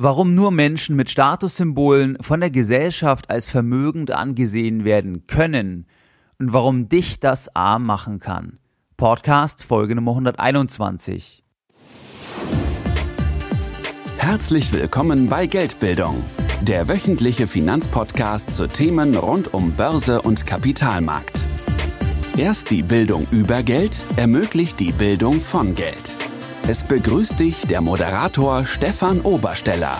Warum nur Menschen mit Statussymbolen von der Gesellschaft als vermögend angesehen werden können und warum dich das arm machen kann. Podcast Folge Nummer 121. Herzlich willkommen bei Geldbildung, der wöchentliche Finanzpodcast zu Themen rund um Börse und Kapitalmarkt. Erst die Bildung über Geld ermöglicht die Bildung von Geld. Es begrüßt dich der Moderator Stefan Obersteller.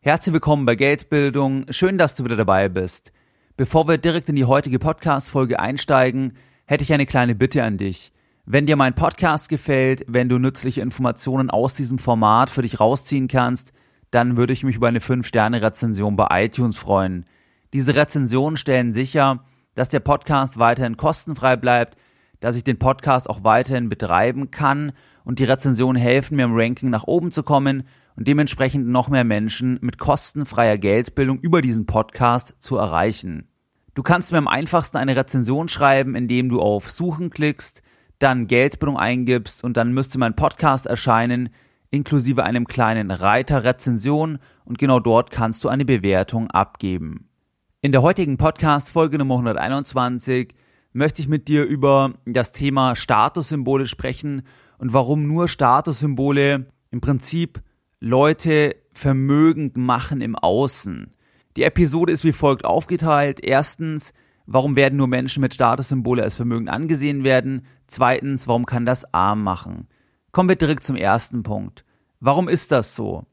Herzlich willkommen bei Geldbildung. Schön, dass du wieder dabei bist. Bevor wir direkt in die heutige Podcast-Folge einsteigen, hätte ich eine kleine Bitte an dich. Wenn dir mein Podcast gefällt, wenn du nützliche Informationen aus diesem Format für dich rausziehen kannst, dann würde ich mich über eine 5-Sterne-Rezension bei iTunes freuen. Diese Rezensionen stellen sicher, dass der Podcast weiterhin kostenfrei bleibt dass ich den Podcast auch weiterhin betreiben kann und die Rezensionen helfen mir im Ranking nach oben zu kommen und dementsprechend noch mehr Menschen mit kostenfreier Geldbildung über diesen Podcast zu erreichen. Du kannst mir am einfachsten eine Rezension schreiben, indem du auf Suchen klickst, dann Geldbildung eingibst und dann müsste mein Podcast erscheinen, inklusive einem kleinen Reiter Rezension und genau dort kannst du eine Bewertung abgeben. In der heutigen Podcast Folge Nummer 121 möchte ich mit dir über das Thema Statussymbole sprechen und warum nur Statussymbole im Prinzip Leute vermögend machen im Außen. Die Episode ist wie folgt aufgeteilt. Erstens, warum werden nur Menschen mit Statussymbole als vermögend angesehen werden? Zweitens, warum kann das arm machen? Kommen wir direkt zum ersten Punkt. Warum ist das so?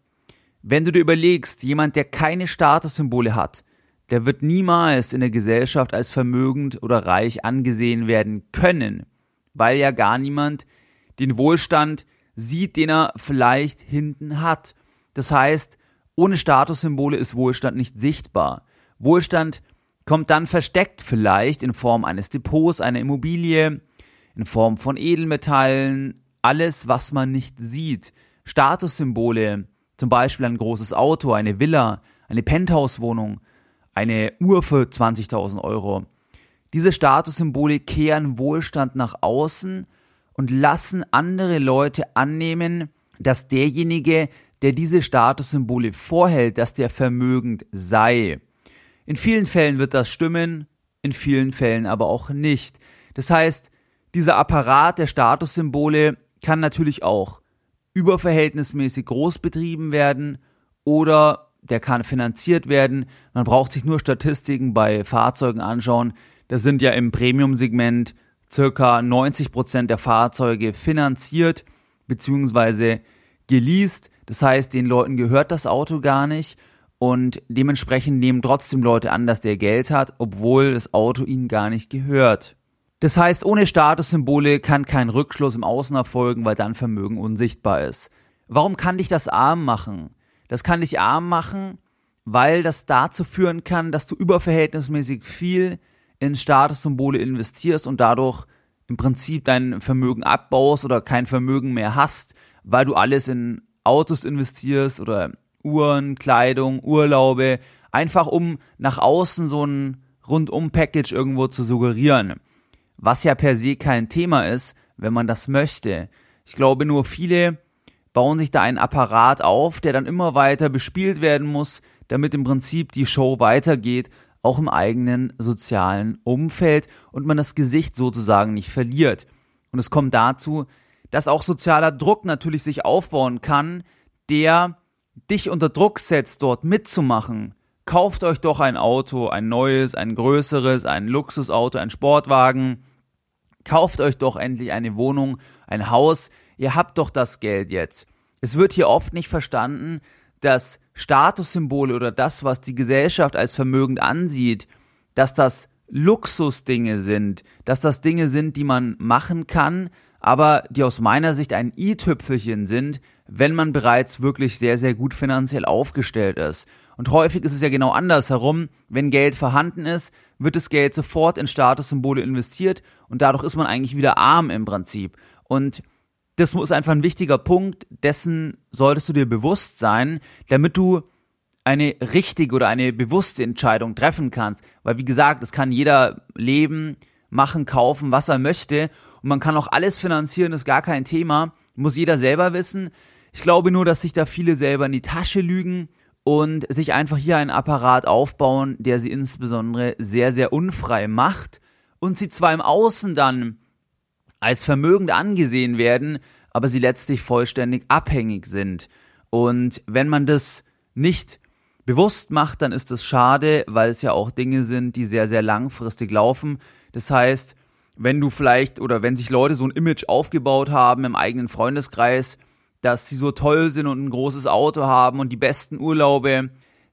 Wenn du dir überlegst, jemand, der keine Statussymbole hat, der wird niemals in der Gesellschaft als vermögend oder reich angesehen werden können, weil ja gar niemand den Wohlstand sieht, den er vielleicht hinten hat. Das heißt, ohne Statussymbole ist Wohlstand nicht sichtbar. Wohlstand kommt dann versteckt vielleicht in Form eines Depots, einer Immobilie, in Form von Edelmetallen, alles, was man nicht sieht. Statussymbole, zum Beispiel ein großes Auto, eine Villa, eine Penthouse-Wohnung, eine Uhr für 20.000 Euro. Diese Statussymbole kehren Wohlstand nach außen und lassen andere Leute annehmen, dass derjenige, der diese Statussymbole vorhält, dass der vermögend sei. In vielen Fällen wird das stimmen, in vielen Fällen aber auch nicht. Das heißt, dieser Apparat der Statussymbole kann natürlich auch überverhältnismäßig groß betrieben werden oder der kann finanziert werden. Man braucht sich nur Statistiken bei Fahrzeugen anschauen. Da sind ja im Premium-Segment circa 90 Prozent der Fahrzeuge finanziert beziehungsweise geleast. Das heißt, den Leuten gehört das Auto gar nicht und dementsprechend nehmen trotzdem Leute an, dass der Geld hat, obwohl das Auto ihnen gar nicht gehört. Das heißt, ohne Statussymbole kann kein Rückschluss im Außen erfolgen, weil dann Vermögen unsichtbar ist. Warum kann dich das arm machen? Das kann dich arm machen, weil das dazu führen kann, dass du überverhältnismäßig viel in Statussymbole investierst und dadurch im Prinzip dein Vermögen abbaust oder kein Vermögen mehr hast, weil du alles in Autos investierst oder Uhren, Kleidung, Urlaube, einfach um nach außen so ein Rundum-Package irgendwo zu suggerieren. Was ja per se kein Thema ist, wenn man das möchte. Ich glaube nur viele bauen sich da einen Apparat auf, der dann immer weiter bespielt werden muss, damit im Prinzip die Show weitergeht, auch im eigenen sozialen Umfeld und man das Gesicht sozusagen nicht verliert. Und es kommt dazu, dass auch sozialer Druck natürlich sich aufbauen kann, der dich unter Druck setzt, dort mitzumachen. Kauft euch doch ein Auto, ein neues, ein größeres, ein Luxusauto, ein Sportwagen. Kauft euch doch endlich eine Wohnung, ein Haus, ihr habt doch das Geld jetzt. Es wird hier oft nicht verstanden, dass Statussymbole oder das, was die Gesellschaft als vermögend ansieht, dass das Luxusdinge sind, dass das Dinge sind, die man machen kann, aber die aus meiner Sicht ein i-Tüpfelchen sind, wenn man bereits wirklich sehr, sehr gut finanziell aufgestellt ist. Und häufig ist es ja genau andersherum. Wenn Geld vorhanden ist, wird das Geld sofort in Statussymbole investiert und dadurch ist man eigentlich wieder arm im Prinzip. Und das ist einfach ein wichtiger Punkt, dessen solltest du dir bewusst sein, damit du eine richtige oder eine bewusste Entscheidung treffen kannst. Weil wie gesagt, es kann jeder leben, machen, kaufen, was er möchte. Und man kann auch alles finanzieren, ist gar kein Thema. Muss jeder selber wissen. Ich glaube nur, dass sich da viele selber in die Tasche lügen und sich einfach hier einen Apparat aufbauen, der sie insbesondere sehr, sehr unfrei macht und sie zwar im Außen dann als vermögend angesehen werden, aber sie letztlich vollständig abhängig sind. Und wenn man das nicht bewusst macht, dann ist das schade, weil es ja auch Dinge sind, die sehr, sehr langfristig laufen. Das heißt, wenn du vielleicht oder wenn sich Leute so ein Image aufgebaut haben im eigenen Freundeskreis, dass sie so toll sind und ein großes Auto haben und die besten Urlaube,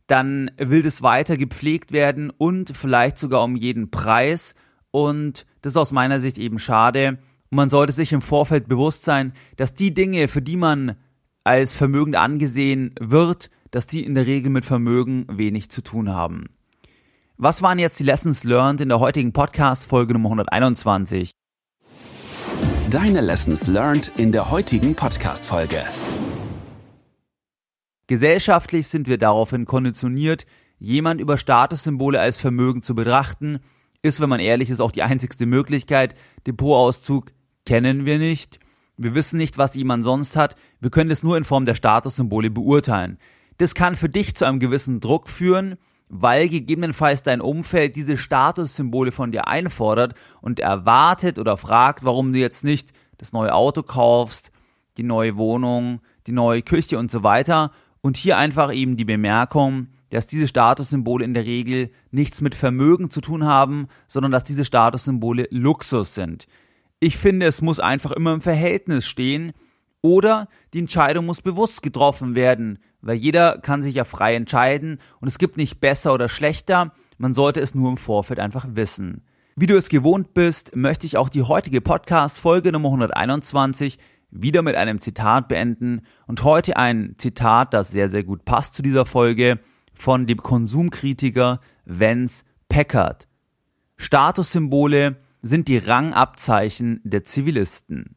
dann will das weiter gepflegt werden und vielleicht sogar um jeden Preis. Und das ist aus meiner Sicht eben schade. Und man sollte sich im Vorfeld bewusst sein, dass die Dinge, für die man als vermögend angesehen wird, dass die in der Regel mit Vermögen wenig zu tun haben. Was waren jetzt die Lessons learned in der heutigen Podcast-Folge Nummer 121? Deine Lessons learned in der heutigen Podcast-Folge. Gesellschaftlich sind wir daraufhin konditioniert, jemand über Statussymbole als Vermögen zu betrachten, ist, wenn man ehrlich ist, auch die einzigste Möglichkeit. Depotauszug kennen wir nicht. Wir wissen nicht, was jemand sonst hat. Wir können es nur in Form der Statussymbole beurteilen. Das kann für dich zu einem gewissen Druck führen, weil gegebenenfalls dein Umfeld diese Statussymbole von dir einfordert und erwartet oder fragt, warum du jetzt nicht das neue Auto kaufst, die neue Wohnung, die neue Küche und so weiter. Und hier einfach eben die Bemerkung, dass diese Statussymbole in der Regel nichts mit Vermögen zu tun haben, sondern dass diese Statussymbole Luxus sind. Ich finde, es muss einfach immer im Verhältnis stehen oder die Entscheidung muss bewusst getroffen werden, weil jeder kann sich ja frei entscheiden und es gibt nicht besser oder schlechter, man sollte es nur im Vorfeld einfach wissen. Wie du es gewohnt bist, möchte ich auch die heutige Podcast-Folge Nummer 121 wieder mit einem Zitat beenden und heute ein Zitat, das sehr, sehr gut passt zu dieser Folge von dem Konsumkritiker Vance Packard. Statussymbole sind die Rangabzeichen der Zivilisten.